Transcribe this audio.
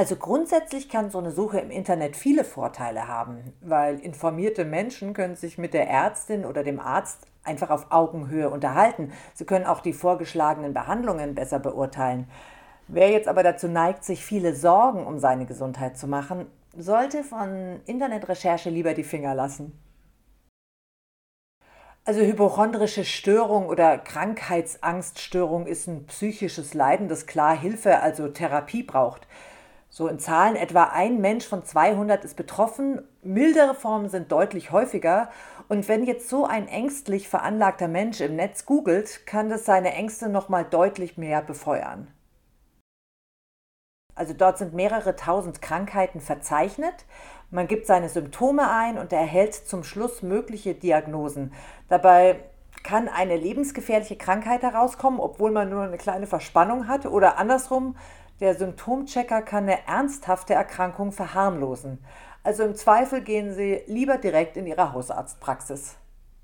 Also grundsätzlich kann so eine Suche im Internet viele Vorteile haben, weil informierte Menschen können sich mit der Ärztin oder dem Arzt einfach auf Augenhöhe unterhalten. Sie können auch die vorgeschlagenen Behandlungen besser beurteilen. Wer jetzt aber dazu neigt, sich viele Sorgen um seine Gesundheit zu machen, sollte von Internetrecherche lieber die Finger lassen. Also hypochondrische Störung oder Krankheitsangststörung ist ein psychisches Leiden, das klar Hilfe, also Therapie braucht. So in Zahlen etwa ein Mensch von 200 ist betroffen. Mildere Formen sind deutlich häufiger. Und wenn jetzt so ein ängstlich veranlagter Mensch im Netz googelt, kann das seine Ängste nochmal deutlich mehr befeuern. Also dort sind mehrere tausend Krankheiten verzeichnet. Man gibt seine Symptome ein und erhält zum Schluss mögliche Diagnosen. Dabei kann eine lebensgefährliche Krankheit herauskommen, obwohl man nur eine kleine Verspannung hat. Oder andersrum, der Symptomchecker kann eine ernsthafte Erkrankung verharmlosen. Also im Zweifel gehen Sie lieber direkt in Ihre Hausarztpraxis.